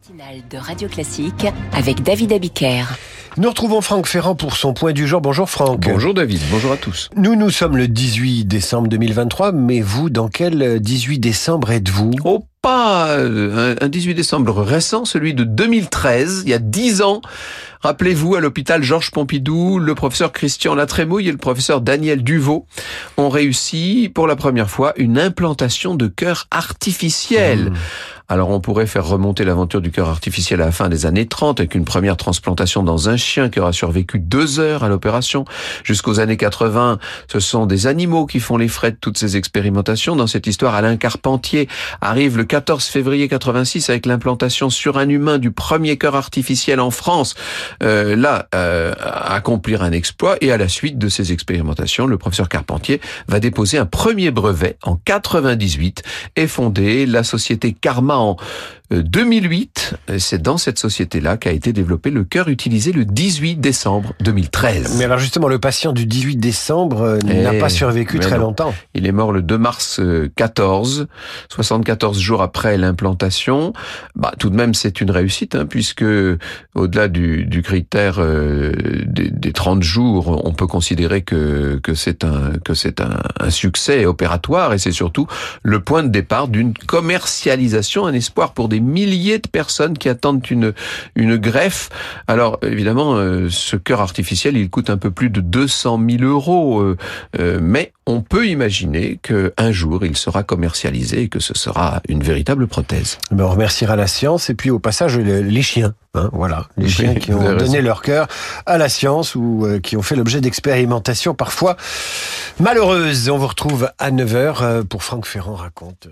matinale de Radio Classique avec David Abiker. Nous retrouvons Franck Ferrand pour son point du jour. Bonjour Franck. Bonjour David, bonjour à tous. Nous, nous sommes le 18 décembre 2023, mais vous, dans quel 18 décembre êtes-vous? Oh, pas euh, un 18 décembre récent, celui de 2013, il y a 10 ans. Rappelez-vous, à l'hôpital Georges Pompidou, le professeur Christian Latrémouille et le professeur Daniel Duvaux ont réussi pour la première fois une implantation de cœur artificiel. Mmh. Alors on pourrait faire remonter l'aventure du cœur artificiel à la fin des années 30 avec une première transplantation dans un chien qui aura survécu deux heures à l'opération. Jusqu'aux années 80, ce sont des animaux qui font les frais de toutes ces expérimentations. Dans cette histoire, Alain Carpentier arrive le 14 février 86 avec l'implantation sur un humain du premier cœur artificiel en France. Euh, là, euh, accomplir un exploit et à la suite de ces expérimentations, le professeur Carpentier va déposer un premier brevet en 98 et fonder la société Karma en 2008. C'est dans cette société-là qu'a été développé le cœur utilisé le 18 décembre 2013. Mais alors justement, le patient du 18 décembre euh, n'a pas survécu très non. longtemps. Il est mort le 2 mars 14, 74 jours après l'implantation. Bah, tout de même, c'est une réussite, hein, puisque au-delà du, critère euh, des, des, 30 jours, on peut considérer que, que c'est un, que c'est un, un succès opératoire et c'est surtout le point de départ d'une commercialisation, un espoir pour des milliers de personnes qui attendent une, une greffe. Alors évidemment, euh, ce cœur artificiel, il coûte un peu plus de 200 000 euros, euh, euh, mais on peut imaginer qu'un jour, il sera commercialisé et que ce sera une véritable prothèse. Mais on remerciera la science et puis au passage les chiens. Hein, voilà, les chiens qui ont donné leur cœur à la science ou qui ont fait l'objet d'expérimentations parfois malheureuses. On vous retrouve à 9h pour Franck Ferrand raconte.